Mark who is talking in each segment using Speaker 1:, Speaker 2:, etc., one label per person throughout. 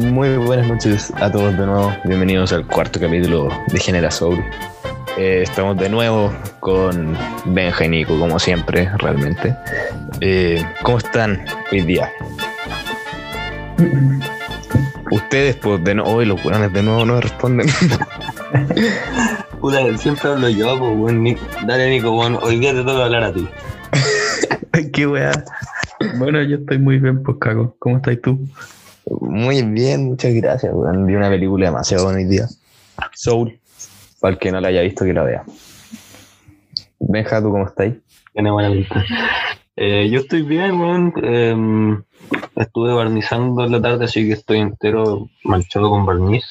Speaker 1: Muy buenas noches a todos de nuevo. Bienvenidos al cuarto capítulo de Genera Soul. Eh, estamos de nuevo con Benja y Nico, como siempre, realmente. Eh, ¿Cómo están hoy día? Ustedes, pues, de nuevo, hoy los buenos de nuevo no responden.
Speaker 2: Puta, siempre hablo yo, pues, weón. Nico. Dale, Nico, bueno, hoy día te toca hablar a ti.
Speaker 3: Ay, qué weá. Bueno, yo estoy muy bien, pues cago. ¿Cómo estás tú?
Speaker 1: Muy bien, muchas gracias. weón. Vi una película demasiado buena hoy día. Soul. Para el que no la haya visto, que la vea. Benja, ¿tú cómo estás?
Speaker 2: Tiene buena pinta. Eh, yo estoy bien, weón. Em, estuve barnizando en la tarde, así que estoy entero manchado con barniz.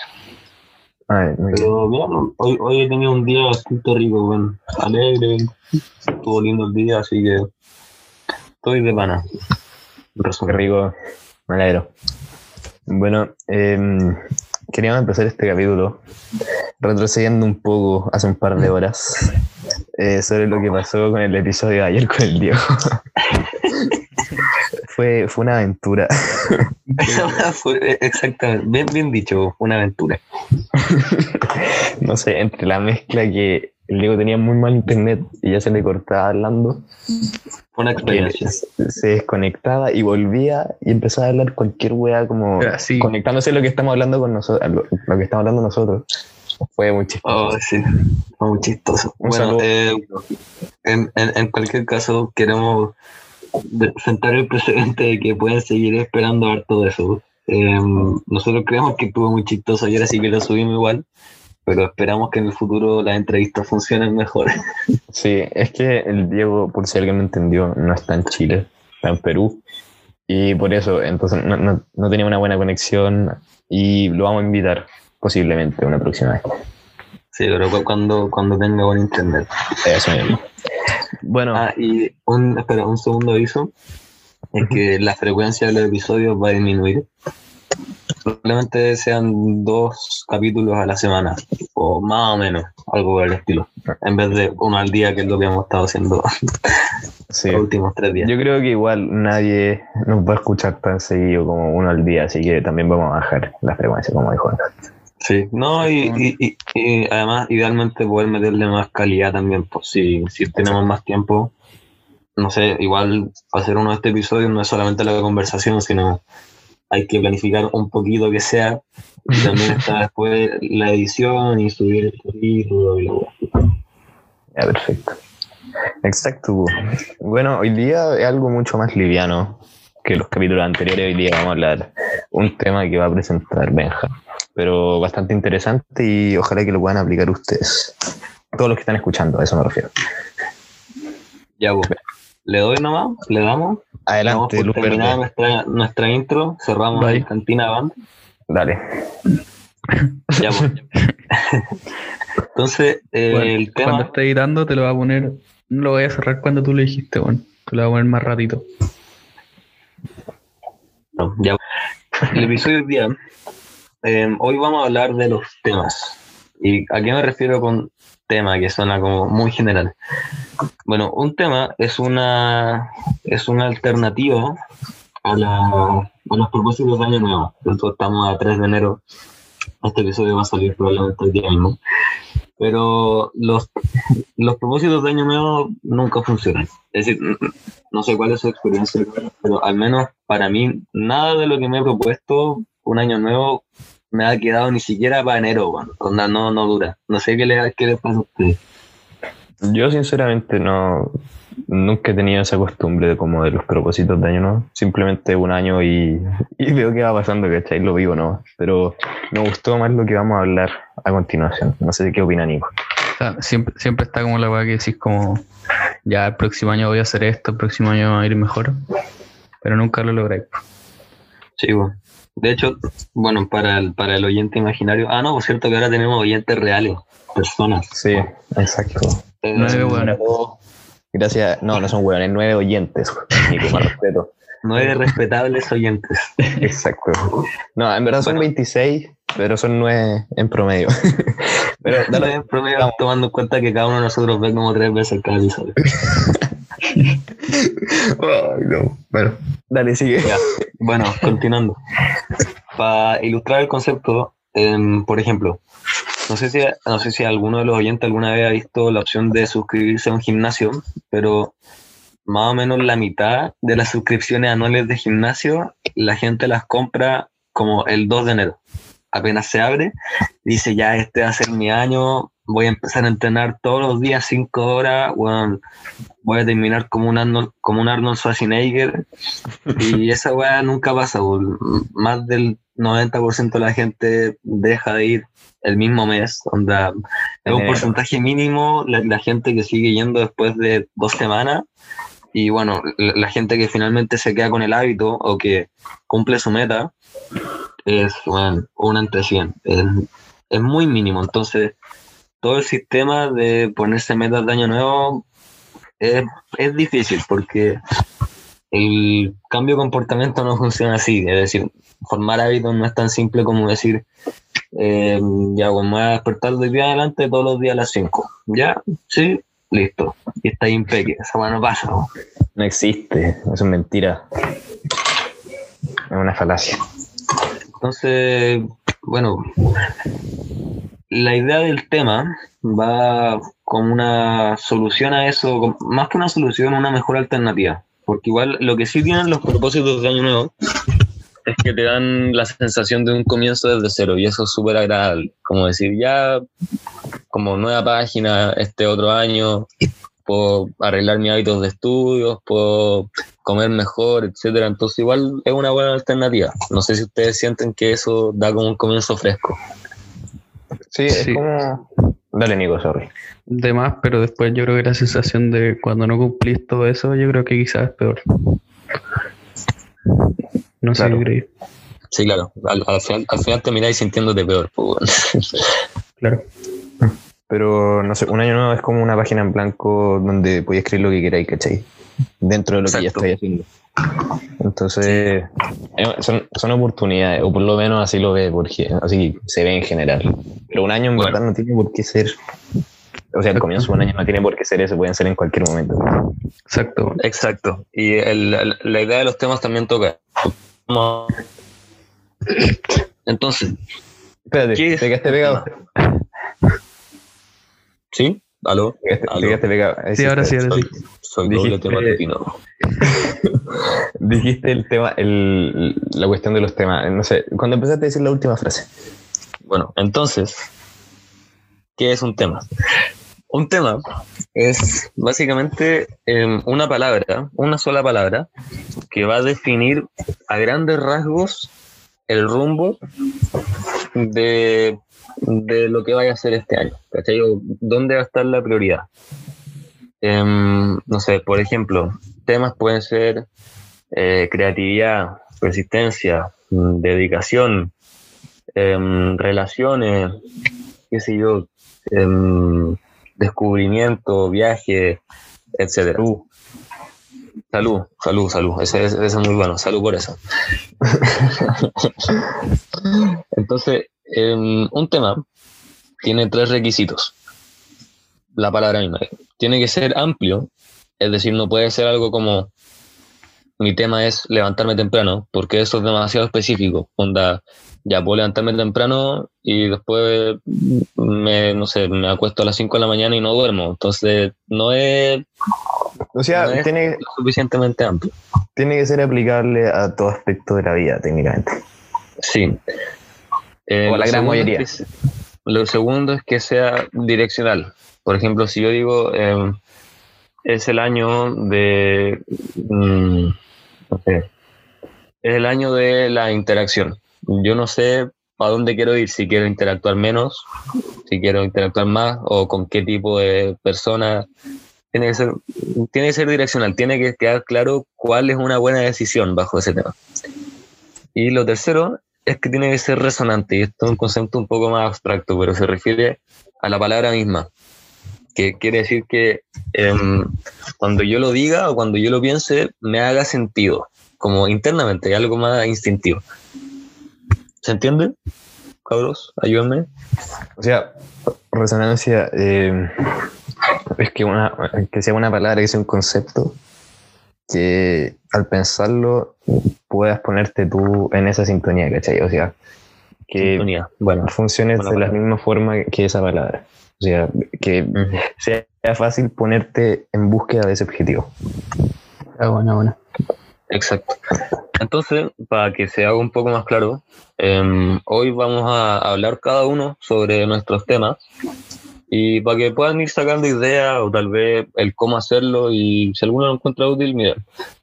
Speaker 1: Ay.
Speaker 2: Pero bien, hoy, hoy he tenido un día bastante rico, weón. Alegre. Estuvo lindo el día, así que estoy de pana.
Speaker 1: Qué rico, me alegro. Bueno, em, queríamos empezar este capítulo retrocediendo un poco hace un par de horas eh, sobre lo que pasó con el episodio de ayer con el Diego. fue, fue una aventura.
Speaker 2: Fue- Exactamente, bien, bien dicho, una aventura.
Speaker 1: no sé, entre la mezcla que el Diego tenía muy mal internet y ya se le cortaba hablando,
Speaker 2: una experiencia.
Speaker 1: se desconectaba y volvía y empezaba a hablar cualquier wea como
Speaker 3: sí.
Speaker 1: conectándose a lo que estamos hablando con nosotros, lo, lo que estamos hablando nosotros. Fue muy chistoso.
Speaker 2: Oh, sí, fue muy chistoso.
Speaker 1: Un
Speaker 2: bueno, eh, en, en, en cualquier caso, queremos de- sentar el precedente de que pueden seguir esperando a ver todo eso. Eh, nosotros creemos que estuvo muy chistoso ayer, así que lo subimos igual, pero esperamos que en el futuro las entrevistas funcionen mejor.
Speaker 1: Sí, es que el Diego, por si alguien no entendió, no está en Chile, está en Perú. Y por eso, entonces no, no, no tenía una buena conexión y lo vamos a invitar posiblemente una próxima vez.
Speaker 2: Sí, pero cu- cuando, cuando tenga buen internet.
Speaker 1: Eso mismo. Bueno,
Speaker 2: Ah, y un, espera, un segundo aviso. Es que la frecuencia de los episodios va a disminuir. Probablemente sean dos capítulos a la semana, o más o menos, algo por el estilo. En vez de uno al día, que es lo que hemos estado haciendo
Speaker 1: sí.
Speaker 2: los últimos tres días.
Speaker 1: Yo creo que igual nadie nos va a escuchar tan seguido como uno al día, así que también vamos a bajar la frecuencia, como dijo antes.
Speaker 2: Sí, no, y, y, y- y además, idealmente poder meterle más calidad también, pues si, si tenemos más tiempo. No sé, igual hacer uno de estos episodios no es solamente la conversación, sino hay que planificar un poquito que sea. Y también está después la edición y subir el capítulo y.
Speaker 1: Ya, perfecto. Exacto. Bueno, hoy día es algo mucho más liviano que los capítulos anteriores. Hoy día vamos a hablar un tema que va a presentar Benja, pero bastante interesante y ojalá que lo puedan aplicar ustedes. Todos los que están escuchando, a eso me refiero.
Speaker 2: Ya, pues. ¿Le doy nomás? ¿Le damos?
Speaker 1: Adelante, Luz Verde.
Speaker 2: nuestra, nuestra intro. Cerramos
Speaker 3: Bye.
Speaker 2: en Cantina Band.
Speaker 1: Dale.
Speaker 2: Ya, pues. Entonces, eh,
Speaker 3: Bueno,
Speaker 2: el tema...
Speaker 3: Cuando esté editando te lo voy a poner. No lo voy a cerrar cuando tú lo dijiste, bueno. Te lo voy a poner más ratito.
Speaker 2: No, ya. El episodio del día. eh, hoy vamos a hablar de los temas. ¿Y a qué me refiero con tema? Que suena como muy general. Bueno, un tema es una es una alternativa a, la, a los propósitos de año nuevo. Estamos a 3 de enero. Este episodio va a salir probablemente el día mismo. Pero los, los propósitos de año nuevo nunca funcionan. Es decir, no sé cuál es su experiencia, pero al menos para mí, nada de lo que me he propuesto un año nuevo me ha quedado ni siquiera para enero, weón. Onda, no, no dura. No sé qué le, qué le pasa a usted.
Speaker 1: Yo sinceramente no nunca he tenido esa costumbre de como de los propósitos de año nuevo. Simplemente un año y, y veo qué va pasando, ¿cachai? Lo vivo, ¿no? Pero me gustó más lo que vamos a hablar a continuación. No sé qué opina Nico.
Speaker 3: O sea, siempre, siempre está como la weá que decís como ya el próximo año voy a hacer esto, el próximo año va a ir mejor. Pero nunca lo logré.
Speaker 2: Sí, weón. De hecho, bueno, para el, para el oyente imaginario. Ah, no, por cierto que ahora tenemos oyentes reales, personas.
Speaker 1: Sí, exacto.
Speaker 2: Eh,
Speaker 3: Nueve weones.
Speaker 1: Gracias. No, no son hueones, nueve oyentes. Nico, más respeto.
Speaker 2: nueve respetables oyentes.
Speaker 1: Exacto. No, en verdad son
Speaker 2: Bueno.
Speaker 1: 26, pero son nueve en promedio. pero
Speaker 2: Dale, en promedio, tomando en cuenta que cada uno de nosotros ve como tres veces cada episodio.
Speaker 1: Ay, no. Bueno, dale, sigue.
Speaker 2: Ya. Bueno, continuando. para ilustrar el concepto, em, por ejemplo, no sé, si, no sé si alguno de los oyentes alguna vez ha visto la opción de suscribirse a un gimnasio, pero más o menos la mitad de las suscripciones anuales de gimnasio, la gente las compra como el 2 de enero. Apenas se abre, dice ya este va a ser mi año, voy a empezar a entrenar todos los días 5 horas, voy a terminar como un, Arnold, como un Arnold Schwarzenegger. Y esa weá nunca pasa, más del 90% de la gente deja de ir el mismo mes. Onda, es un porcentaje mínimo la, gente que sigue yendo después de dos semanas. Y bueno, la, gente que finalmente se queda con el hábito o que cumple su meta es bueno, una entre 100. Es, es muy mínimo. Entonces, todo el sistema de ponerse metas de año nuevo es, es difícil porque el cambio de comportamiento no funciona así. Es decir, formar hábitos no es tan simple como decir, eh, ya, pues me voy a despertar de día adelante todos los días a las 5. ¿Ya? Sí, listo. Y está impecable. Esa no pasa.
Speaker 1: ¿no? existe, es una mentira. Es una falacia.
Speaker 2: Entonces, bueno, la idea del tema va como una solución a eso, más que una solución, una mejor alternativa. Porque igual lo que sí tienen los propósitos de Año Nuevo es que te dan la sensación de un comienzo desde cero y eso es súper agradable. Como decir, ya como nueva página este otro año, puedo arreglar mis hábitos de estudios, puedo comer mejor, etcétera. Entonces igual es una buena alternativa. No sé si ustedes sienten que eso da como un comienzo fresco.
Speaker 1: Sí, es como... Dale, Nico, sorry.
Speaker 3: De más, pero después yo creo que la sensación de cuando no cumplís todo eso, yo creo que quizás es peor. No sé qué
Speaker 2: Sí, claro. Al, final, al final termináis sintiéndote peor.
Speaker 3: claro.
Speaker 1: Pero, no sé, un año nuevo es como una página en blanco donde podéis escribir lo que queráis, ¿cachai? Dentro de lo que ya estáis haciendo. Entonces, eh, son, son, oportunidades, o por lo menos así lo ve, porque así se ve en general. Pero un año en verdad no tiene por qué ser. O sea, el comienzo de un año no tiene por qué ser eso, pueden ser en cualquier momento.
Speaker 2: Exacto. Exacto. Y el, la idea de los temas también toca. Entonces.
Speaker 1: Espérate, ¿te quedaste pegado?
Speaker 2: ¿Sí? ¿Aló?
Speaker 1: ¿Te quedaste pegado?
Speaker 3: Sí, ahora sí, ahora sí.
Speaker 2: Soy doble tema
Speaker 1: dijiste el tema, el, la cuestión de los temas. No sé, cuando empezaste a decir la última frase.
Speaker 2: Bueno, entonces, ¿qué es un tema? Un tema es básicamente em, una palabra, una sola palabra, que va a definir a grandes rasgos el rumbo de, de lo que vaya a ser este año. ¿Cachai? ¿Dónde va a estar la prioridad? Em, no sé, por ejemplo, temas pueden ser eh, creatividad, persistencia, mm, dedicación, em, relaciones, qué sé yo, em, descubrimiento, viaje, etc. Salud, salud, salud. Ese, es muy bueno. Salud por eso. Entonces, un tema tiene tres requisitos. La palabra misma tiene que ser amplio, es decir, no puede ser algo como mi tema es levantarme temprano, porque eso es demasiado específico. Onda, ya puedo levantarme temprano y después me, no sé, me acuesto a las 5 de la mañana y no duermo. Entonces, no es,
Speaker 1: o sea, tiene,
Speaker 2: suficientemente amplio.
Speaker 1: Tiene que ser aplicable a todo aspecto de la vida, técnicamente.
Speaker 2: Sí.
Speaker 1: Eh, o la gran mayoría.
Speaker 2: lo segundo es que sea direccional. Por ejemplo, si yo digo, em, es el año de, mm, sé, es el año de la interacción. Yo no sé a dónde quiero ir, si quiero interactuar menos, si quiero interactuar más o con qué tipo de persona. Tiene que ser, tiene que ser direccional, tiene que quedar claro cuál es una buena decisión bajo ese tema. Y lo tercero es que tiene que ser resonante, y esto es un concepto un poco más abstracto, pero se refiere a la palabra misma que quiere decir que em, cuando yo lo diga o cuando yo lo piense, me haga sentido, como internamente, algo más instintivo. ¿Se entiende? Cabros, ayúdenme.
Speaker 1: O sea, resonancia em, es que, una, que sea una palabra, que sea un concepto, que al pensarlo puedas ponerte tú en esa sintonía, ¿cachai? O sea, que
Speaker 2: Sintonía. Bueno,
Speaker 1: funcione
Speaker 2: buena
Speaker 1: de la misma forma que esa palabra. O sea, que sea fácil ponerte en búsqueda de ese objetivo.
Speaker 3: Ah, bueno, bueno.
Speaker 2: Exacto. Entonces, para que se haga un poco más claro, em, hoy vamos a hablar cada uno sobre nuestros temas y para que puedan ir sacando ideas o tal vez el cómo hacerlo y si alguno lo encuentra útil, mira,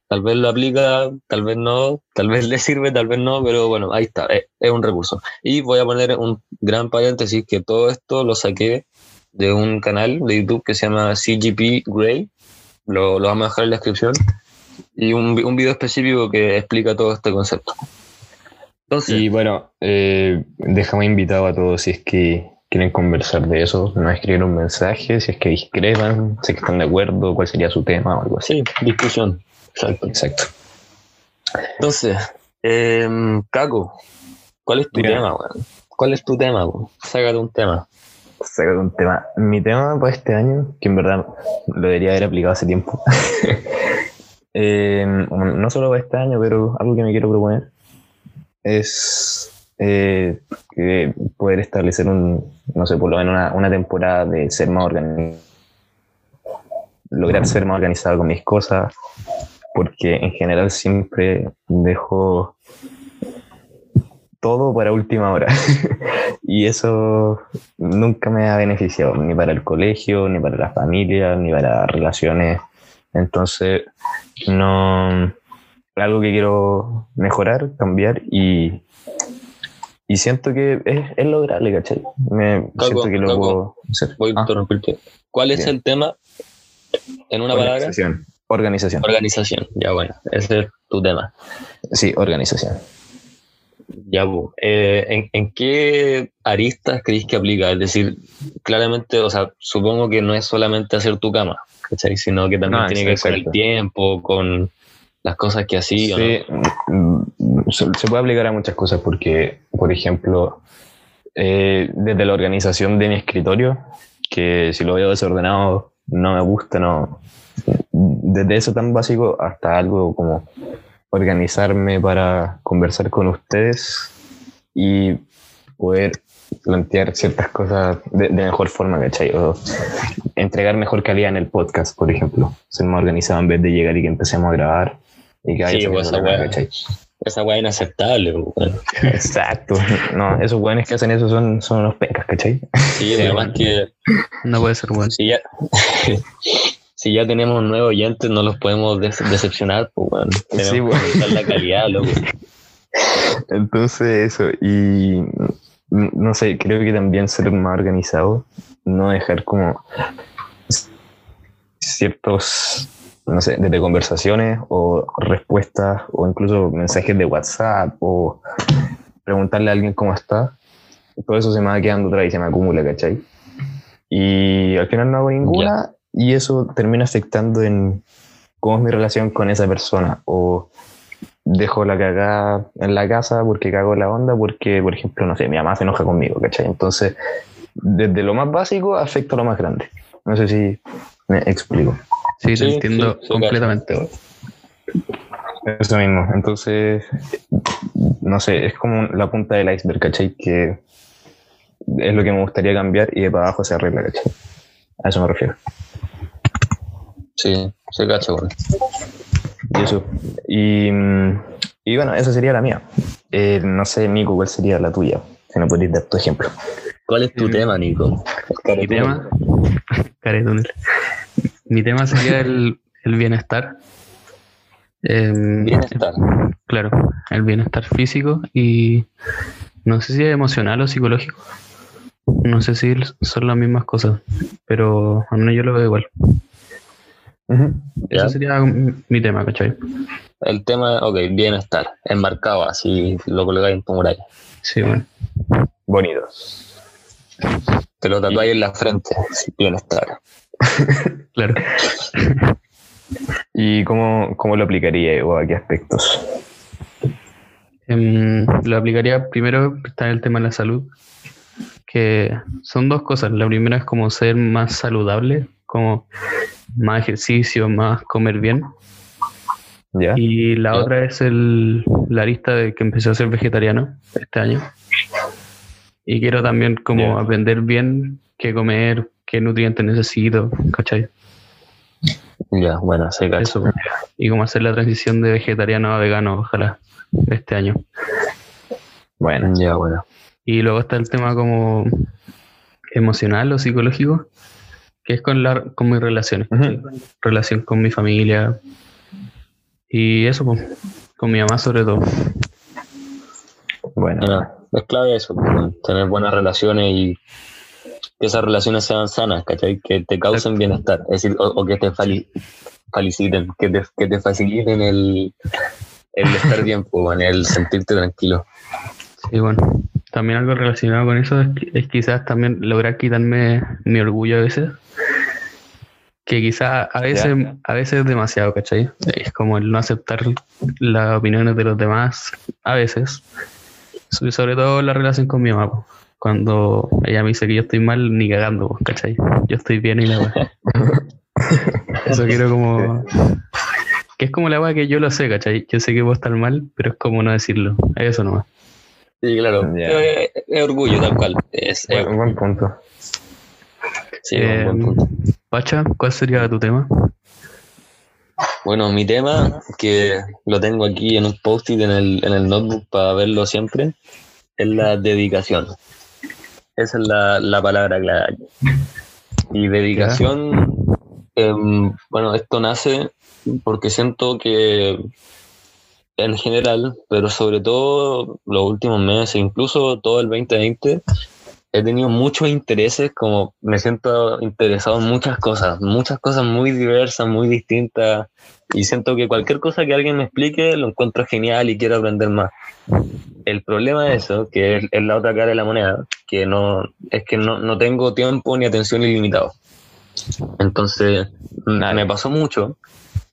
Speaker 2: tal vez lo aplica, tal vez no, tal vez le sirve, tal vez no, pero bueno, ahí está, es, es un recurso. Y voy a poner un gran paréntesis que todo esto lo saqué de un canal de YouTube que se llama CGP Grey, lo, lo vamos a dejar en la descripción y un, un video específico que explica todo este concepto. Entonces,
Speaker 1: Y bueno, eh, dejamos invitado a todos si es que quieren conversar de eso, nos escriben un mensaje, si es que discrepan, si es que están de acuerdo, cuál sería su tema o algo así.
Speaker 2: sí, discusión. Exacto.
Speaker 1: Exacto.
Speaker 2: Entonces, em, Caco, ¿cuál es tu
Speaker 1: Diga.
Speaker 2: tema, weón? ¿Cuál es tu tema, weón? Sácate un tema.
Speaker 1: Sacar un tema. Mi tema para este año, que en verdad lo debería haber aplicado hace tiempo. Eh, no solo para este año, pero algo que me quiero proponer es eh, poder establecer un, no sé, por lo menos una, una temporada de ser más organizado. Lograr ser más organizado con mis cosas, porque en general siempre dejo todo para última hora. y eso nunca me ha beneficiado, ni para el colegio, ni para la familia, ni para las relaciones. Entonces, no. Algo que quiero mejorar, cambiar y. Y siento que es, es lograble, ¿cachai? Me
Speaker 2: Caco,
Speaker 1: siento que lo
Speaker 2: Caco,
Speaker 1: puedo hacer.
Speaker 2: Voy a
Speaker 1: Ah,
Speaker 2: interrumpirte. ¿Cuál es
Speaker 1: Bien.
Speaker 2: el tema? En una palabra,
Speaker 1: organización. Organización.
Speaker 2: Ya, bueno, ese es tu tema.
Speaker 1: Sí, organización.
Speaker 2: Ya. Eh, ¿en, en qué aristas creéis que aplica? Es decir, claramente, o sea, supongo que no es solamente hacer tu cama, ¿cachai? Sino que también
Speaker 1: No,
Speaker 2: tiene que ver con el tiempo, con las cosas que así, ¿o no?
Speaker 1: Se, se puede aplicar a muchas cosas porque, por ejemplo, eh, desde la organización de mi escritorio, que si lo veo desordenado no me gusta, no. Desde eso tan básico hasta algo como organizarme para conversar con ustedes y poder plantear ciertas cosas de, de mejor forma, ¿cachai? O entregar mejor calidad en el podcast, por ejemplo. Ser más organizado en vez de llegar y que empecemos a grabar y que
Speaker 2: Sí, pues, esa weá. es inaceptable, weón.
Speaker 1: Exacto. No, esos buenos que hacen eso son, son unos pencas, ¿cachai?
Speaker 2: Sí, además que
Speaker 3: No puede ser bueno.
Speaker 2: si ya, si ya tenemos nuevos oyentes, no los podemos decepcionar, pues, weón. Tenemos
Speaker 1: Sí,
Speaker 2: que
Speaker 1: weón.
Speaker 2: aumentar la calidad, loco.
Speaker 1: Entonces, eso. Y no sé, creo que también ser más organizado, no dejar como ciertos, no sé, desde conversaciones o respuestas o incluso mensajes de WhatsApp o preguntarle a alguien cómo está. Todo eso se me va quedando atrás y se me acumula, ¿cachai? Y al final no hago ninguna y eso termina afectando en cómo es mi relación con esa persona o dejo la cagada en la casa porque cago la onda porque, por ejemplo, no sé, mi mamá se enoja conmigo, ¿cachai? Entonces, desde lo más básico afecta a lo más grande. No sé si me explico.
Speaker 3: Sí, te
Speaker 2: Sí,
Speaker 3: entiendo
Speaker 2: sí,
Speaker 3: completamente. weón.
Speaker 1: Eso mismo. Entonces, no sé, es como la punta del iceberg, ¿cachai? Que es lo que me gustaría cambiar y de para abajo se arregla, ¿cachai? A eso me refiero.
Speaker 2: Sí, se cacha, weón.
Speaker 1: Y eso. Y, mm, y bueno, esa sería la mía. Eh, no sé, Nico, ¿cuál sería la tuya? Si no podrías dar tu ejemplo.
Speaker 2: ¿Cuál es tu
Speaker 3: Mm.
Speaker 2: tema, Nico?
Speaker 3: Mi tema, Caretúnel. Mi tema sería el, el bienestar. Em,
Speaker 2: Bienestar.
Speaker 3: Claro, el bienestar físico y no sé si es emocional o psicológico. No sé si son las mismas cosas, pero al menos yo lo veo igual. Ese sería mi tema, ¿cachai?
Speaker 2: El tema, ok, bienestar. Enmarcado así, lo colgáis en tu muralla.
Speaker 3: Sí, bueno.
Speaker 1: Bonito.
Speaker 2: Te lo tatuáis en la frente. Bienestar.
Speaker 3: Claro.
Speaker 1: ¿Y cómo, cómo lo aplicaría o a qué aspectos?
Speaker 3: Em, lo aplicaría primero, está el tema de la salud, que son dos cosas. La primera es como ser más saludable, como más ejercicio, más comer bien.
Speaker 1: ¿Ya?
Speaker 3: Y la otra es el, la lista de que empecé a ser vegetariano este año. Y quiero también como
Speaker 1: Ya.
Speaker 3: aprender bien qué comer, qué nutrientes necesito, ¿cachai?
Speaker 2: Ya, bueno, cacha.
Speaker 3: Eso. Y cómo hacer la transición de vegetariano a vegano, ojalá, este año.
Speaker 1: Bueno,
Speaker 2: Ya, bueno.
Speaker 3: Y luego está el tema como emocional o psicológico, que es con, la, con mis relaciones, relación con mi familia. Y eso, pues, con mi mamá sobre todo.
Speaker 1: bueno.
Speaker 2: Bueno, es clave eso, pues, tener buenas relaciones y que esas relaciones sean sanas, ¿cachai? Que te causen bienestar, es decir, o, o que te feliciten, que te, que te faciliten el, el estar bien, pues, el sentirte tranquilo.
Speaker 3: Sí, bueno, también algo relacionado con eso es, es quizás también lograr quitarme mi orgullo a veces. Que quizás a veces, a veces es demasiado, ¿cachai? Es como el no aceptar las opiniones de los demás, a veces. So- sobre todo la relación con mi mamá. Cuando ella me dice que yo estoy mal, ni cagando, po, ¿cachai? Yo estoy bien y la weá. Eso quiero como... Que es como la weá que yo lo sé, ¿cachai? Yo sé que puedo estar mal, pero es como no decirlo. Eso nomás.
Speaker 2: Sí, claro, es, es orgullo tal cual. Es, es-
Speaker 1: Buen, buen punto.
Speaker 2: sí, un buen
Speaker 3: Eh,
Speaker 2: punto.
Speaker 3: Pacha, ¿cuál sería tu tema?
Speaker 2: Bueno, mi tema, que lo tengo aquí en un post-it en el, en el notebook para verlo siempre, es la dedicación. Esa es la, la palabra clave. Y dedicación, em, bueno, esto nace porque siento que en general, pero sobre todo los últimos meses, incluso todo el 2020, he tenido muchos intereses, como me siento interesado en muchas cosas, muchas cosas muy diversas, muy distintas, y siento que cualquier cosa que alguien me explique lo encuentro genial y quiero aprender más. El problema de eso, que es, es la otra cara de la moneda, que no es que no, no tengo tiempo ni atención ilimitado. Entonces, m- me pasó mucho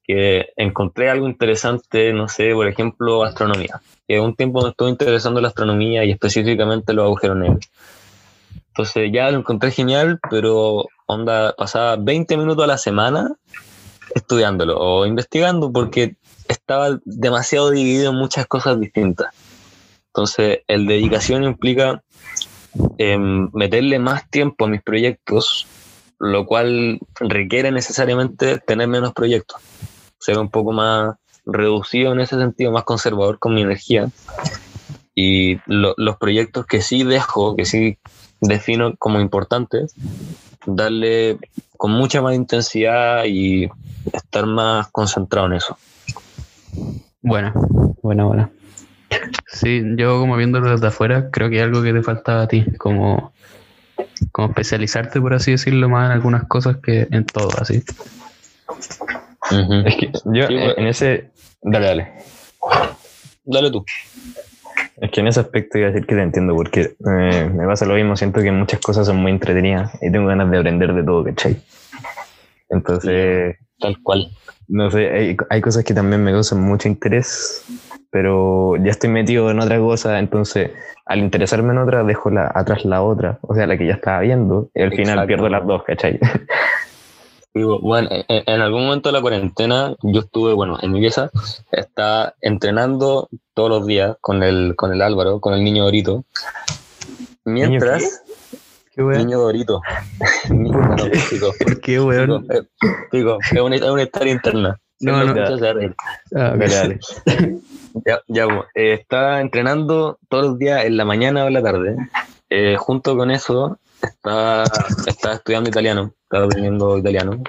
Speaker 2: que encontré algo interesante, no sé, por ejemplo, astronomía. Que un tiempo me estuvo interesando la astronomía y específicamente los agujeros negros. Entonces ya lo encontré genial, pero onda, pasaba 20 minutos a la semana estudiándolo o investigando porque estaba demasiado dividido en muchas cosas distintas. Entonces, el dedicación implica em, meterle más tiempo a mis proyectos, lo cual requiere necesariamente tener menos proyectos, ser un poco más reducido en ese sentido, más conservador con mi energía. Y lo- los proyectos que sí dejo, que sí defino como importantes, darle con mucha más intensidad y estar más concentrado en eso.
Speaker 3: Buena, buena, buena. Sí, yo como viéndolo desde afuera, creo que hay algo que te faltaba a ti, como, como especializarte, por así decirlo, más en algunas cosas que en todo, así.
Speaker 1: Es que yo
Speaker 2: Sí,
Speaker 1: en,
Speaker 2: bueno.
Speaker 1: en ese. Dale, dale.
Speaker 2: Dale tú.
Speaker 1: Es que en ese aspecto iba a decir que te entiendo, porque eh, me pasa lo mismo. Siento que muchas cosas son muy entretenidas y tengo ganas de aprender de todo, ¿cachai? Entonces,
Speaker 2: Tal cual.
Speaker 1: no sé, hay, hay cosas que también me causan mucho interés, pero ya estoy metido en otra cosa, entonces al interesarme en otra, dejo la, atrás la otra, o sea, la que ya estaba viendo, y al final
Speaker 2: Exacto.
Speaker 1: pierdo las dos, ¿cachai?
Speaker 2: Bueno, en, en algún momento de la cuarentena yo estuve, bueno, en mi pieza, estaba entrenando todos los días con el, con el Álvaro, con el niño Dorito. Mientras,
Speaker 3: ¿Qué
Speaker 2: niño Dorito. Niño, bueno, chico,
Speaker 3: ¿Por qué,
Speaker 2: chico,
Speaker 3: weón?
Speaker 2: eh, chico, es una, es una historia interna.
Speaker 3: No, no.
Speaker 2: reír.
Speaker 3: Ah,
Speaker 1: dale.
Speaker 2: Ya, ya, bueno, eh, estaba entrenando todos los días en la mañana o en la tarde. Eh, junto con eso, estaba, estaba estudiando italiano, estaba aprendiendo italiano.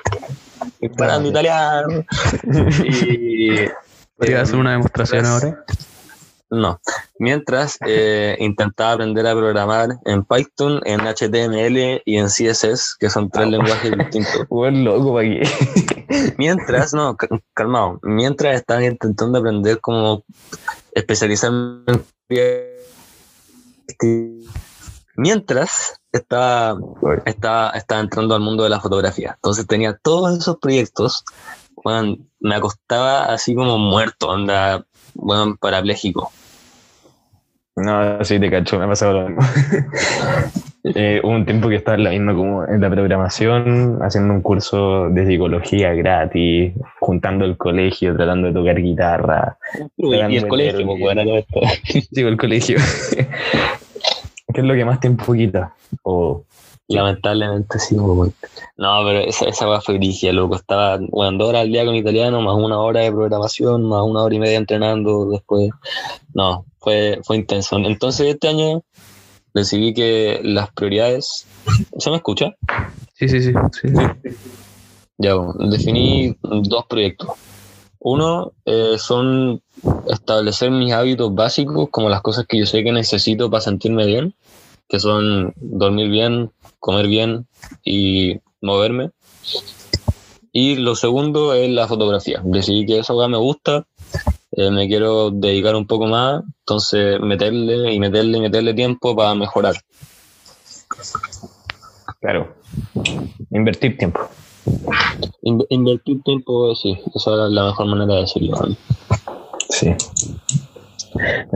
Speaker 2: Y parando italiano. Y.
Speaker 3: ¿Te hacer una demostración
Speaker 2: mientras-
Speaker 3: ahora?
Speaker 2: No. Mientras eh, intentaba aprender a programar en Python, en HTML y en CSS, que son tres lenguajes distintos.
Speaker 1: Buen loco, ¿para qué?
Speaker 2: Mientras, no, ca- calmado, mientras estaba intentando aprender cómo especializarme en... Mientras estaba, estaba, estaba entrando al mundo de la fotografía. Entonces tenía todos esos proyectos. Bueno, me acostaba así como muerto, anda, bueno, parapléjico.
Speaker 1: No, sí, te cacho, me ha pasado lo mismo. Eh, hubo un tiempo que estaba en la misma como en la programación, haciendo un curso de psicología gratis, juntando el colegio, tratando de tocar guitarra.
Speaker 2: y el colegio, pues, todo esto.
Speaker 1: Sí, el colegio. ¿Qué es lo que más tiempo quita? O
Speaker 2: Lamentablemente sí, pues, No, pero esa, esa fue dirigia, loco. Estaba, bueno, dos horas al día con italiano, más una hora de programación, más una hora y media entrenando después. No, fue, fue intenso. Entonces este año decidí que las prioridades... ¿Se me escucha?
Speaker 3: Sí, sí, sí. sí,
Speaker 2: Ya, bueno, definí dos proyectos. Uno eh, son establecer mis hábitos básicos, como las cosas que yo sé que necesito para sentirme bien, que son dormir bien, comer bien y moverme. Y lo segundo es la fotografía. Decidí que eso me gusta, eh, me quiero dedicar un poco más, entonces meterle y meterle y meterle tiempo para mejorar.
Speaker 1: Claro, invertir tiempo.
Speaker 2: invertir tiempo, sí, esa es la mejor manera de decirlo.
Speaker 1: Sí.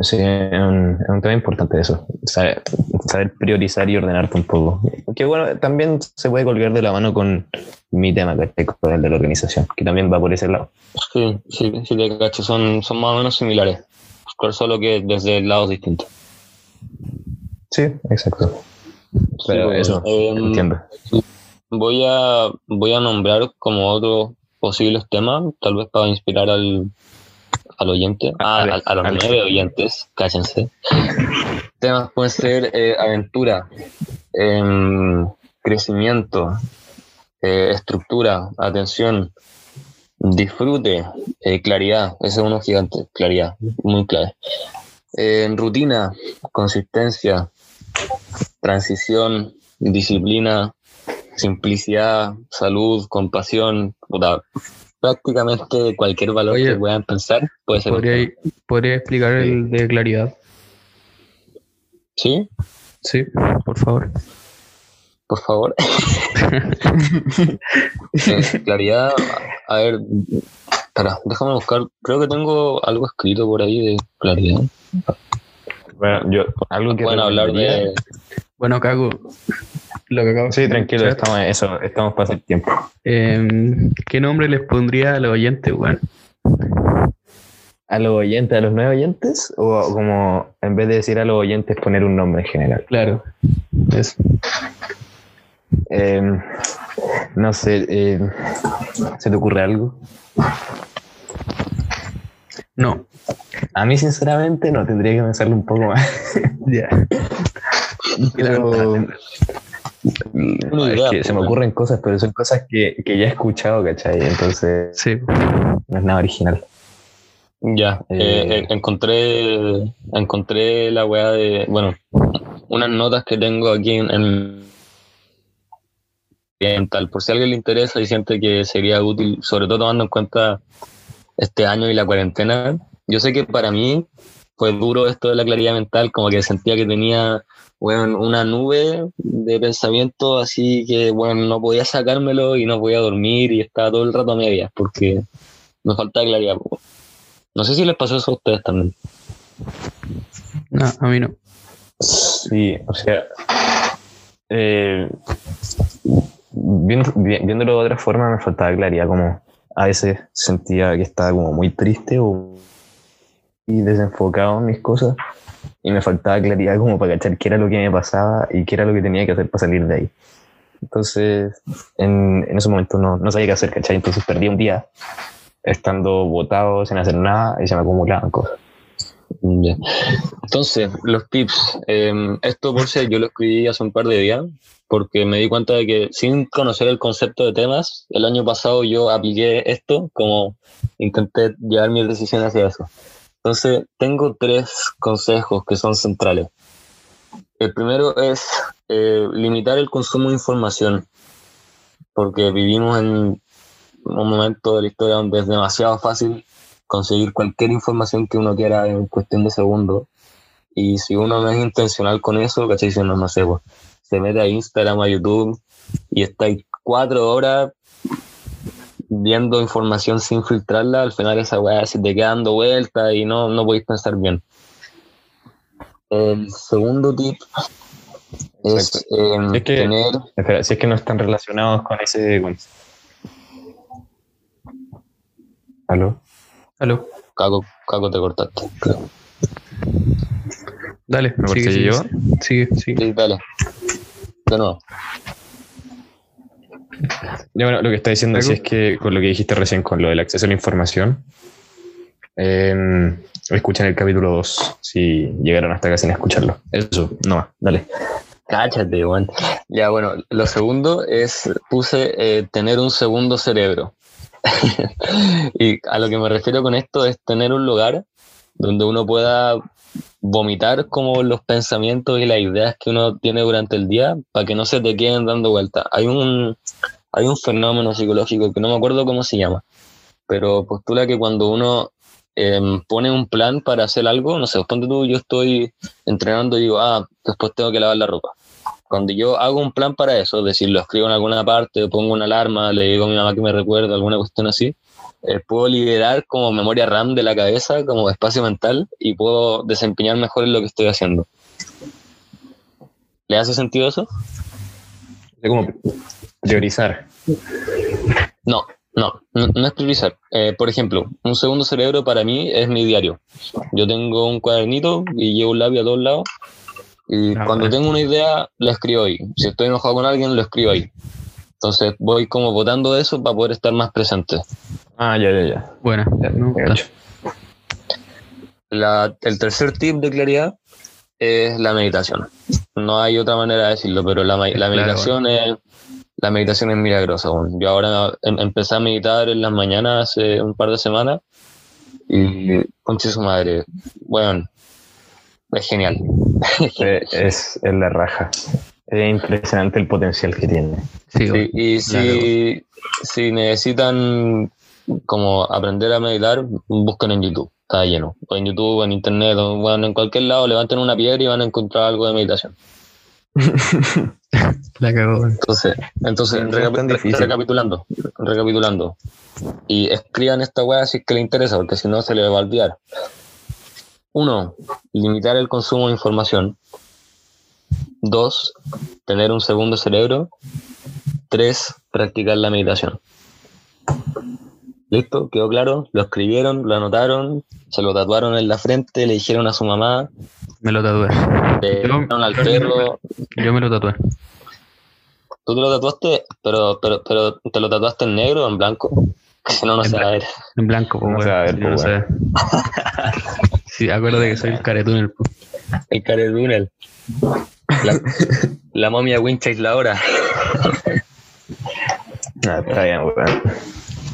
Speaker 1: Sí, es un, es un tema importante eso, saber, saber, priorizar y ordenarte un poco. Que bueno, también se puede colgar de la mano con mi tema, que con el de la organización, que también va por ese lado.
Speaker 2: Sí, sí, sí, de cacho, son, son más o menos similares, solo que desde lados distintos.
Speaker 1: Sí, exacto. Pero eso,
Speaker 2: eh,
Speaker 1: entiendo.
Speaker 2: Voy a, voy a nombrar como otros posibles temas, tal vez para inspirar al, al oyente, a, los nueve oyentes, cállense. Temas pueden ser eh, aventura, em, crecimiento, eh, estructura, atención, disfrute, eh, claridad, ese es uno gigante, claridad, muy clave. rutina, consistencia, transición, disciplina, simplicidad, salud, compasión, prácticamente cualquier valor que puedan pensar puede ser.
Speaker 3: ¿Podría, ¿podría explicar el de claridad?
Speaker 2: ¿Sí?
Speaker 3: Sí, por favor.
Speaker 2: Por favor. Eh, claridad, a ver, espera, déjame buscar, creo que tengo algo escrito por ahí de claridad.
Speaker 1: Bueno, yo, algo que...
Speaker 2: Bueno, hablar de...
Speaker 3: Bueno, Cago, lo que acabo
Speaker 1: Sí, tranquilo, estamos, eso, estamos para hacer tiempo.
Speaker 3: Em, ¿Qué nombre les pondría a los oyentes, weón?
Speaker 1: ¿A los oyentes, a los nueve oyentes? ¿O como en vez de decir a los oyentes poner un nombre en general?
Speaker 3: Claro. Eso.
Speaker 1: Em, no sé, em, ¿se te ocurre algo?
Speaker 3: No.
Speaker 1: A mí, sinceramente, no, tendría que pensarlo un poco más.
Speaker 3: Ya.
Speaker 1: Pero, es que se me ocurren cosas, pero son cosas que, que ya he escuchado, ¿cachai? Entonces,
Speaker 3: Sí.
Speaker 1: no es nada original.
Speaker 2: Ya,
Speaker 1: Eh,
Speaker 2: eh, eh, encontré, encontré la weá de, bueno, unas notas que tengo aquí en, en- en tal, por si a alguien le interesa y siente que sería útil, sobre todo tomando en cuenta este año y la cuarentena. Yo sé que para mí fue duro esto de la claridad mental, como que sentía que tenía, bueno, una nube de pensamiento, así que, bueno, no podía sacármelo y no podía dormir y estaba todo el rato a medias, porque me faltaba claridad. No sé si les pasó eso a ustedes también.
Speaker 3: No, a mí no.
Speaker 1: Sí, o sea, eh, viéndolo de otra forma me faltaba claridad, como a veces sentía que estaba como muy triste o y desenfocado en mis cosas y me faltaba claridad como para cachar qué era lo que me pasaba y qué era lo que tenía que hacer para salir de ahí. Entonces, en, en ese momento no, no sabía qué hacer, ¿cachai? Entonces perdí un día estando botado sin hacer nada y se me acumulaban cosas.
Speaker 2: Entonces, los tips. eh, esto por si yo lo escribí hace un par de días, porque me di cuenta de que sin conocer el concepto de temas, el año pasado yo apliqué esto, como intenté llevar mis decisiones hacia eso. Entonces, tengo tres consejos que son centrales. El primero es eh, limitar el consumo de información, porque vivimos en un momento de la historia donde es demasiado fácil conseguir cualquier información que uno quiera en cuestión de segundos. Y si uno no es intencional con eso, ¿cachai? Si uno, no sé, pues, se mete a Instagram, a YouTube y está ahí cuatro horas viendo información sin filtrarla, al final esa weá se te queda dando vueltas y no, no podéis pensar bien. El segundo tip Es,
Speaker 1: Es que-
Speaker 2: tener...
Speaker 1: Espera, si es que no están relacionados con ese. ¿Aló?
Speaker 3: Aló.
Speaker 2: Caco, Caco, te cortaste. creo.
Speaker 3: Dale,
Speaker 1: ¿Me
Speaker 3: sigue, sigue,
Speaker 1: yo?
Speaker 3: sigue, sigue.
Speaker 2: Sí, dale. De nuevo.
Speaker 1: Ya, bueno, lo que está diciendo sí
Speaker 3: ¿Algo?
Speaker 1: es que con lo que dijiste recién, con lo del acceso a la información, eh, escuchan el capítulo 2 si llegaron hasta acá sin escucharlo. Eso, no más, dale.
Speaker 2: Cáchate, weón. Ya, bueno, lo segundo es, puse eh, tener un segundo cerebro. y a lo que me refiero con esto es tener un lugar donde uno pueda vomitar como los pensamientos y las ideas que uno tiene durante el día para que no se te queden dando vueltas. Hay un, hay un fenómeno psicológico que no me acuerdo cómo se llama, pero postula que cuando uno em, pone un plan para hacer algo, no sé, ponte tú, yo estoy entrenando y digo, ah, después tengo que lavar la ropa. Cuando yo hago un plan para eso, es decir, lo escribo en alguna parte, pongo una alarma, le digo a mi mamá que me recuerde, alguna cuestión así, eh, puedo liberar como memoria RAM de la cabeza, como espacio mental, y puedo desempeñar mejor en lo que estoy haciendo. ¿Le hace sentido eso?
Speaker 1: Es como priorizar.
Speaker 2: No, no, no, no es priorizar. Eh, por ejemplo, un segundo cerebro para mí es mi diario. Yo tengo un cuadernito y llevo un lápiz a todos lados. Y cuando
Speaker 3: bueno.
Speaker 2: tengo una idea, la escribo ahí. Si estoy enojado con alguien, lo escribo ahí. Entonces voy como votando eso para poder estar más presente.
Speaker 1: Ah, ya, ya, ya.
Speaker 3: Buena.
Speaker 1: Ya,
Speaker 3: No.
Speaker 2: La- el tercer tip de claridad es la meditación. No hay otra manera de decirlo, pero la, ma- la
Speaker 3: Claro,
Speaker 2: meditación es la meditación es milagrosa. Yo ahora em- empecé a meditar en las mañanas hace un par de semanas y conche su madre, bueno, es genial.
Speaker 1: Eh, Es, es la raja. Es impresionante el potencial que tiene.
Speaker 3: Sí,
Speaker 2: Sí, y si, si necesitan como aprender a meditar, busquen en YouTube, está lleno. O en YouTube, en Internet, o bueno, en cualquier lado, levanten una piedra y van a encontrar algo de meditación.
Speaker 3: la cagó.
Speaker 2: Entonces, entonces
Speaker 1: No
Speaker 2: recapitulando, recapitulando. Y escriban esta weá si es que le interesa, porque si no se le va a olvidar. Uno, limitar el consumo de información. Dos, tener un segundo cerebro. Tres, practicar la meditación. ¿Listo? ¿Quedó claro? Lo escribieron, lo anotaron, se lo tatuaron en la frente, le dijeron a su mamá,
Speaker 3: Me lo tatué.
Speaker 2: le
Speaker 3: Yo-
Speaker 2: dijeron al perro,
Speaker 3: Yo me lo tatué.
Speaker 2: ¿Tú te lo tatuaste? Pero, pero, pero ¿te lo tatuaste en negro o en blanco? Si no, no
Speaker 3: En
Speaker 2: se va a ver.
Speaker 3: En blanco, pues,
Speaker 1: No
Speaker 3: weón.
Speaker 1: se va a ver, pues,
Speaker 3: no se ve. Sí, acuérdate que soy el caretúnel.
Speaker 2: El caredunel. La, la momia wincha aisladora.
Speaker 1: Ah, está bien, weón.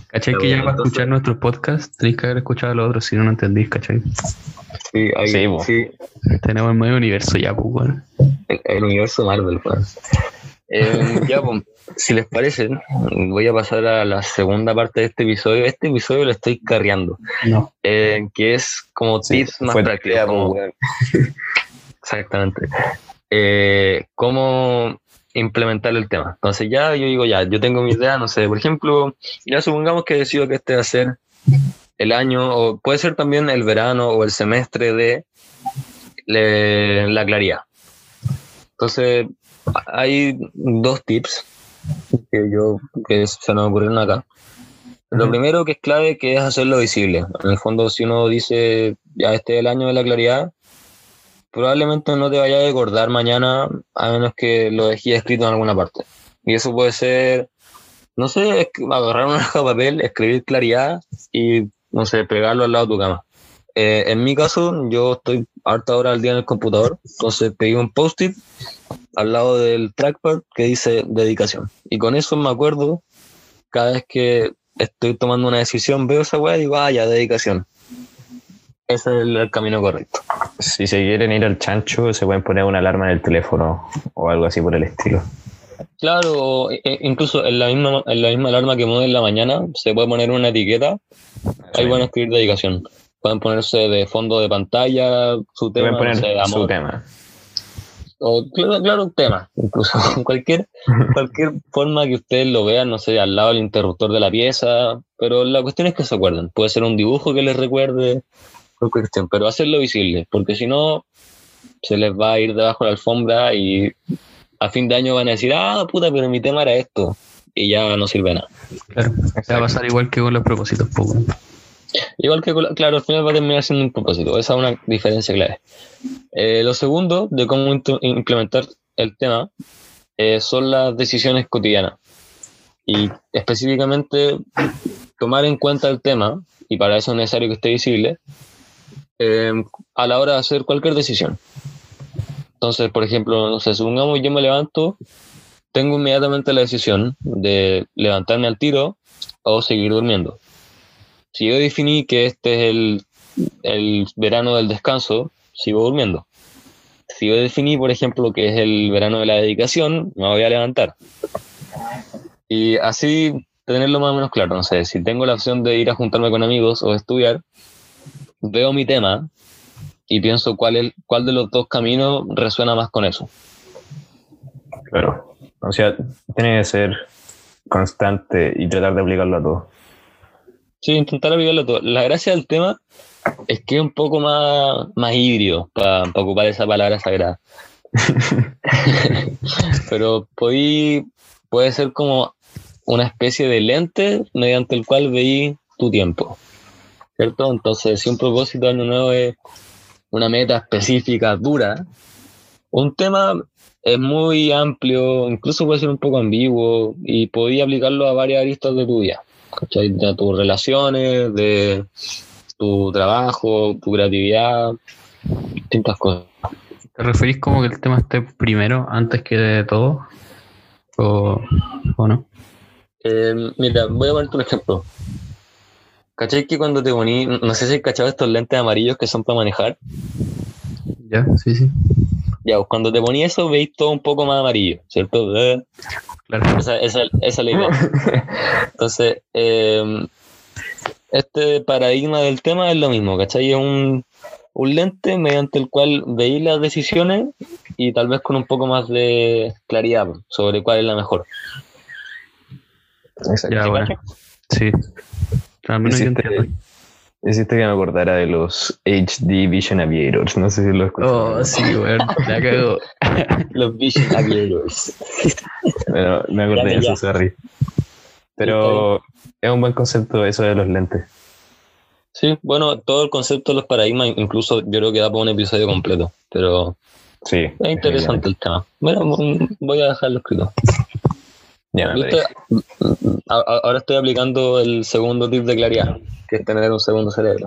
Speaker 3: ¿Cachai? Que ya para
Speaker 2: entonces-
Speaker 3: escuchar nuestros podcasts tenéis que haber escuchado los otros, si no, no entendís, ¿cachai?
Speaker 2: Sí, ahí,
Speaker 1: Sí,
Speaker 3: Tenemos el medio universo ya, pues, weón.
Speaker 2: el, el universo Marvel. pues. Eh, ya, pues, si les parece, voy a pasar a la segunda parte de este episodio. Este episodio lo estoy carreando,
Speaker 3: No.
Speaker 2: eh, que es como
Speaker 1: Sí,
Speaker 2: tips más prácticos. como-. Exactamente. Eh, ¿Cómo implementar el tema? Entonces ya yo digo, ya, yo tengo mi idea, no sé, por ejemplo, ya supongamos que decido que este va a ser el año, o puede ser también el verano o el semestre de le- la claridad. Entonces, hay dos tips que yo que se nos ocurrieron acá. Lo primero que es clave que es hacerlo visible. En el fondo, si uno dice, ya este es el año de la claridad, probablemente no te vaya a acordar mañana a menos que lo dejes escrito en alguna parte. Y eso puede ser, no sé, agarrar una hoja de papel, escribir claridad y, no sé, pegarlo al lado de tu cama. Eh, en mi caso, yo estoy harta hora al día en el computador, entonces pedí un post-it al lado del trackpad que dice dedicación. Y con eso me acuerdo cada vez que estoy tomando una decisión, veo esa weá y digo, ah, ya, dedicación. Ese es el, el camino correcto.
Speaker 1: Si se quieren ir al chancho, se pueden poner una alarma en el teléfono o algo así por el estilo.
Speaker 2: Claro, e- incluso en la misma en la misma alarma que mueve en la mañana se puede poner una etiqueta. Ahí van a escribir dedicación. Pueden ponerse de fondo de pantalla su tema,
Speaker 1: pueden
Speaker 2: no
Speaker 1: poner
Speaker 2: sé,
Speaker 1: su tema.
Speaker 2: O claro, un tema, incluso cualquier cualquier forma que ustedes lo vean, no sé, al lado del interruptor de la pieza, pero la cuestión es que se acuerden. Puede ser un dibujo que les recuerde, cuestión, pero hacerlo visible, porque si no se les va a ir debajo de la alfombra y a fin de año van a decir, ah, puta, pero mi tema era esto. Y ya no sirve nada.
Speaker 3: Claro, va a pasar igual que con los propósitos, poco.
Speaker 2: Igual que, claro, al final va a terminar siendo un propósito. Esa es una diferencia clave. Eh, lo segundo de cómo implementar el tema eh, son las decisiones cotidianas. Y específicamente tomar en cuenta el tema, y para eso es necesario que esté visible, eh, a la hora de hacer cualquier decisión. Entonces, por ejemplo, no sé, supongamos yo me levanto, tengo inmediatamente la decisión de levantarme al tiro o seguir durmiendo. Si yo definí que este es el, el verano del descanso, sigo durmiendo. Si yo definí, por ejemplo, que es el verano de la dedicación, me voy a levantar. Y así tenerlo más o menos claro. No sé, si tengo la opción de ir a juntarme con amigos o estudiar, veo mi tema y pienso cuál, es, cuál de los dos caminos resuena más con eso.
Speaker 1: Claro. O sea, tiene que ser constante y tratar de aplicarlo a todo.
Speaker 2: Sí, intentar aplicarlo a todo. La gracia del tema es que es un poco más, más híbrido, para ocupar esa palabra sagrada. Pero puede ser como una especie de lente mediante el cual veí tu tiempo. ¿Cierto? Entonces, si un propósito de año nuevo es una meta específica, dura, un tema es muy amplio, incluso puede ser un poco ambiguo y podía aplicarlo a varias aristas de tu vida, De tus relaciones, de tu trabajo, tu creatividad, distintas cosas.
Speaker 3: ¿Te referís como que el tema esté primero antes que de todo? ¿O, no?
Speaker 2: Eh, mira, voy a ponerte un ejemplo. ¿Cachai que cuando te poní, no sé si cachado estos lentes amarillos que son para manejar?
Speaker 3: Ya, sí, sí.
Speaker 2: Ya, pues cuando te poní eso veis todo un poco más amarillo, ¿cierto? Eh, claro. Esa, esa, esa es la idea. Entonces, eh, este paradigma del tema es lo mismo, ¿cachai? Es un, un lente mediante el cual veis las decisiones y tal vez con un poco más de claridad sobre cuál es la mejor.
Speaker 3: Exacto. Sí.
Speaker 1: Hiciste, que me acordara de los HD Vision Aviators. No sé si lo escuchaste.
Speaker 3: Oh, sí, bueno, la cago.
Speaker 2: los Vision Aviators.
Speaker 1: bueno, me acordé de eso, sorry. Pero es un buen concepto eso de los lentes.
Speaker 2: Sí, bueno, todo el concepto de los paradigmas, incluso yo creo que da para un episodio completo. Pero
Speaker 1: sí,
Speaker 2: es interesante el tema. Bueno, voy a dejarlo escrito ahora estoy aplicando el segundo tip de claridad, que es tener un segundo cerebro.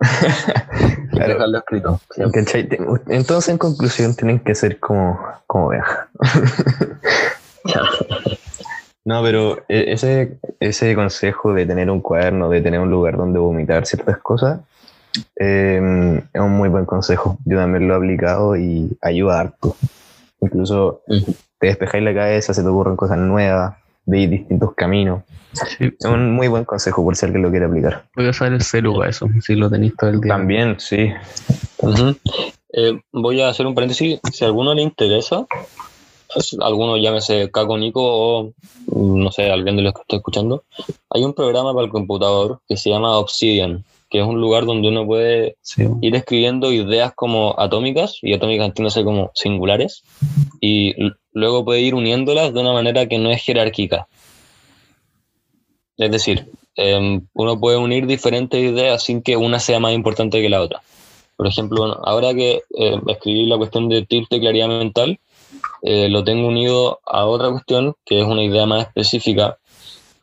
Speaker 1: claro. Dejarlo escrito. Entonces, en conclusión, tienen que ser como, como no, pero e, ese, ese consejo de tener un cuaderno, de tener un lugar donde vomitar ciertas cosas, em, es un muy buen consejo. Yo también lo he aplicado y ayuda harto. Incluso te despejáis la cabeza, se te ocurren cosas nuevas, veis distintos caminos. Es un muy buen consejo por si alguien lo quiere aplicar.
Speaker 3: Voy a usar el celu para eso, si lo tenéis todo el día.
Speaker 1: También, sí.
Speaker 2: Eh, voy a hacer un paréntesis. Si a alguno le interesa, alguno llámese Caco Nico o no sé, alguien de los que estoy escuchando, hay un programa para el computador que se llama Obsidian que es un lugar donde uno puede ir escribiendo ideas como atómicas, y atómicas entiéndose como singulares, y luego puede ir uniéndolas de una manera que no es jerárquica. Es decir, em, uno puede unir diferentes ideas sin que una sea más importante que la otra. Por ejemplo, ahora que eh, escribí la cuestión de tilt de claridad mental, eh, lo tengo unido a otra cuestión que es una idea más específica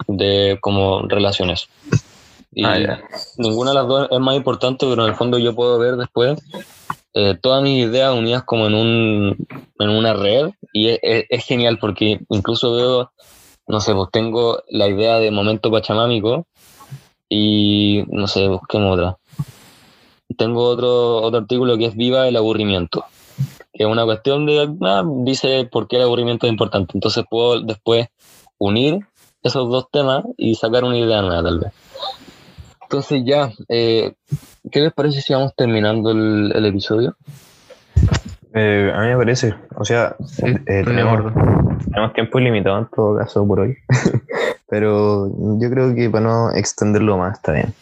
Speaker 2: de como relaciones. Y ah, ninguna de las dos es más importante, pero en el fondo yo puedo ver después eh, todas mis ideas unidas como en, un, en una red y es, genial porque incluso veo, no sé, pues tengo la idea de momento pachamámico y no sé, busquemos otra. Tengo otro, otro artículo que es Viva el aburrimiento, que es una cuestión de, ah, dice por qué el aburrimiento es importante. Entonces puedo después unir esos dos temas y sacar una idea nueva tal vez. Entonces ya, eh, ¿qué les parece si vamos terminando el, episodio?
Speaker 1: Eh, a mí me parece, o sea, eh, tenemos, tiempo ilimitado en todo caso por hoy, pero yo creo que para no extenderlo más está bien.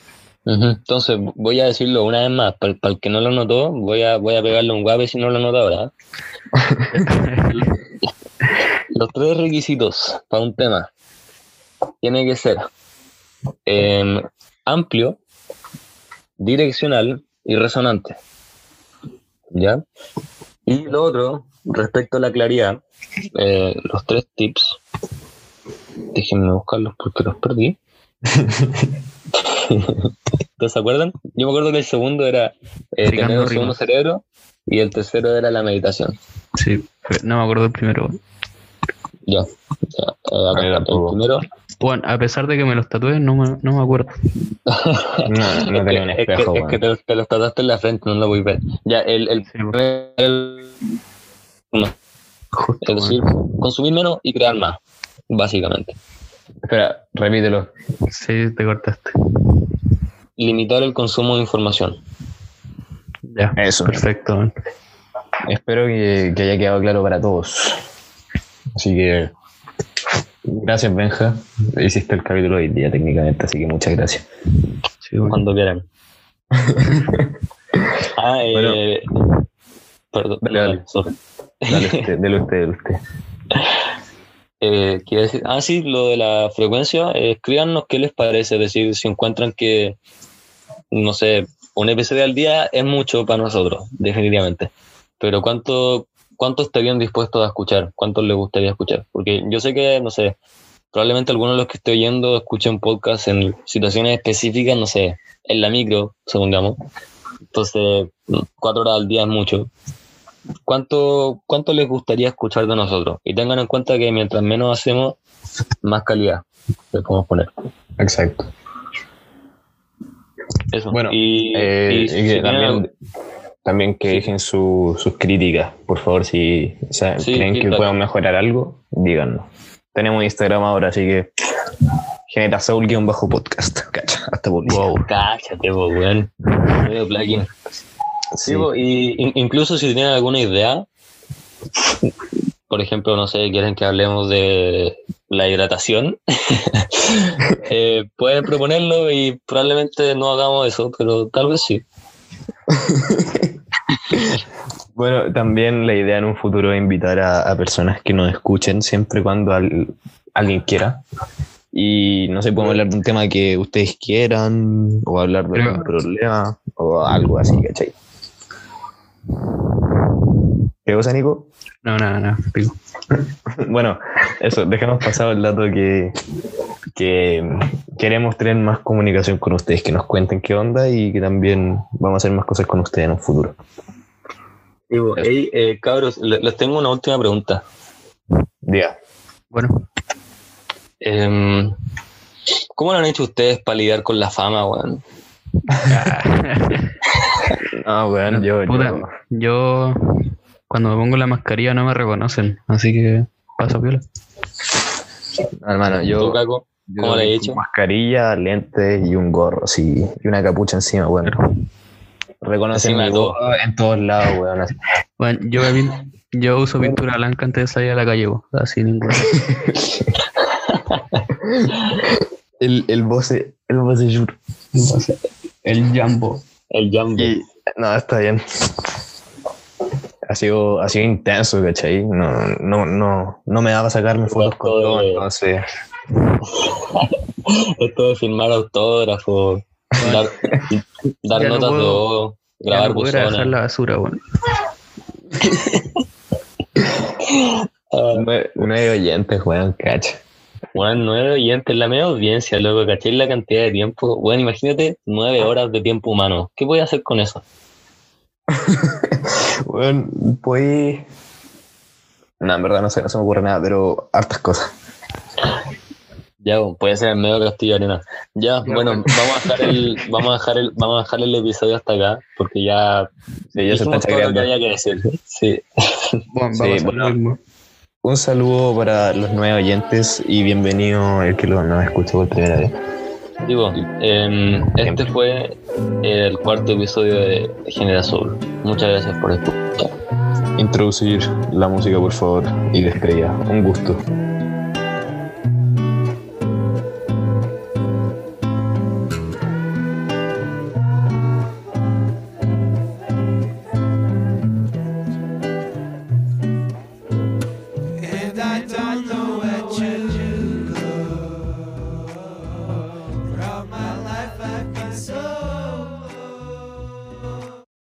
Speaker 2: Entonces, voy a decirlo una vez más, para, el que no lo notó, voy a, voy a pegarle un guape si no lo nota ahora. Los tres requisitos para un tema tiene que ser em, amplio, direccional y resonante. ¿Ya? Y lo otro, respecto a la claridad, eh, los tres tips, déjenme buscarlos porque los perdí. ¿Ustedes se acuerdan? Yo me acuerdo que el segundo era eh, tener un segundo cerebro y el tercero era la meditación.
Speaker 3: Sí, no me acuerdo el primero.
Speaker 2: Ya. ya, eh, acá el primero.
Speaker 3: Bueno, a pesar de que me los tatué, no me, no me acuerdo.
Speaker 1: No, no tenía un
Speaker 2: que, es que-
Speaker 1: espejo,
Speaker 2: es que te, te los trataste en la frente, no lo voy a ver. Ya, el, el,
Speaker 3: Sí,
Speaker 2: el-
Speaker 3: Justo,
Speaker 2: es decir, consumir menos y crear más, básicamente.
Speaker 1: Espera, repítelo.
Speaker 3: Sí, te cortaste.
Speaker 2: Limitar el consumo de información.
Speaker 3: Ya,
Speaker 1: Eso.
Speaker 3: perfecto.
Speaker 1: Espero que, que haya quedado claro para todos. Así que gracias Benja. Hiciste el capítulo hoy día técnicamente, así que muchas gracias.
Speaker 3: Sí.
Speaker 2: Cuando quieran. ah, eh, perdón.
Speaker 1: Dale, dale. Dale usted, dale usted, dale usted.
Speaker 2: Eh, quiero decir, ah, sí, lo de la frecuencia, eh, escríbanos qué les parece, es decir, si encuentran que, no sé, un episodio al día es mucho para nosotros, definitivamente, pero ¿cuánto, cuánto estarían dispuestos a escuchar? ¿Cuántos les gustaría escuchar? Porque yo sé que, no sé, probablemente algunos de los que estoy oyendo escuchen podcast en situaciones específicas, no sé, en la micro, supongamos, entonces cuatro horas al día es mucho, ¿Cuánto, ¿Cuánto les gustaría escuchar de nosotros? Y tengan en cuenta que mientras menos hacemos, más calidad le podemos poner.
Speaker 1: Exacto.
Speaker 2: Eso.
Speaker 1: Bueno,
Speaker 2: y,
Speaker 1: Eh,
Speaker 2: y
Speaker 1: y
Speaker 2: si
Speaker 1: que
Speaker 2: tienen
Speaker 1: también, que dejen su- sus críticas, por favor, si o sea,
Speaker 2: Sí,
Speaker 1: creen que podemos mejorar algo, díganos. Tenemos Instagram ahora, así que genera bajo podcast. Cacha, hasta publicidad.
Speaker 3: Wow.
Speaker 2: Cállate, po, weón. Medio plugin.
Speaker 1: Sí.
Speaker 2: Y in- incluso si tienen alguna idea, por ejemplo, no sé, quieren que hablemos de la hidratación, eh, pueden proponerlo y probablemente no hagamos eso, pero tal vez sí.
Speaker 1: Bueno, también la idea en un futuro es invitar a, a personas que nos escuchen siempre y cuando al- alguien quiera. Y no sé, podemos hablar de un tema que ustedes quieran, o hablar de algún problema, o algo así, ¿cachai? ¿Qué cosa, Nico?
Speaker 3: No, nada, nada. pico.
Speaker 1: Bueno, eso, dejamos pasado el dato que, que queremos tener más comunicación con ustedes, que nos cuenten qué onda y que también vamos a hacer más cosas con ustedes en un futuro.
Speaker 2: Sí, po. Ey, eh, cabros, le- les tengo una última pregunta.
Speaker 1: Diga.
Speaker 3: Bueno,
Speaker 2: Em, ¿Cómo lo han hecho ustedes para lidiar con la fama, weón?
Speaker 1: Ah, bueno, yo,
Speaker 3: Puta,
Speaker 1: yo-
Speaker 3: yo cuando me pongo la mascarilla no me reconocen, así que piola.
Speaker 1: hermano,
Speaker 2: ¿Tú,
Speaker 1: yo,
Speaker 2: ¿Cómo le he hecho?
Speaker 1: Mascarilla, lentes y un gorro, así, y una capucha encima, bueno. Reconocen mi
Speaker 2: todo.
Speaker 1: en todos lados, weón. así.
Speaker 3: Bueno, yo, me yo uso pintura blanca antes de salir a la calle, bo, así ninguna.
Speaker 1: El, el voce, el voce juro.
Speaker 3: El jumbo.
Speaker 2: El Jumbo.
Speaker 1: Y, no, está bien. Ha sido, ha sido intenso, ¿cachai? No, no, no, no me daba sacarme fotos con
Speaker 2: Todo de-
Speaker 1: entonces.
Speaker 2: Esto de firmar autógrafos, dar, dar
Speaker 3: Ya no
Speaker 2: notas de
Speaker 3: puedo-
Speaker 2: voz, grabar
Speaker 3: no puedo a dejar
Speaker 2: buzones.
Speaker 3: la basura, bueno.
Speaker 2: Ah,
Speaker 1: Nueve, nueve oyentes, weón, cacha.
Speaker 2: Bueno, nueve oyentes, la media audiencia, loco, ¿cachai? La cantidad de tiempo. Bueno, imagínate nueve horas de tiempo humano. ¿Qué voy a hacer con eso?
Speaker 1: Bueno, pues. No, en verdad no sé, no se me ocurre nada, pero hartas cosas.
Speaker 2: Ya, puede ser en medio Castillo Arena. Ya,
Speaker 3: Ya,
Speaker 2: bueno,
Speaker 3: bueno.
Speaker 2: vamos a dejar el, vamos a dejar el, vamos a dejar el episodio hasta acá, porque ya,
Speaker 1: Sí, ya se está
Speaker 2: todo lo que había que decir. Sí.
Speaker 3: Bueno,
Speaker 1: Sí,
Speaker 3: vamos a hacer
Speaker 1: bueno. Un saludo para los nueve oyentes y bienvenido el que lo, nos escucha por primera vez.
Speaker 2: Digo, em, este fue el cuarto episodio de Genera Soul. Muchas gracias por escuchar.
Speaker 1: Introducir la música, por favor, y despedida. Un gusto.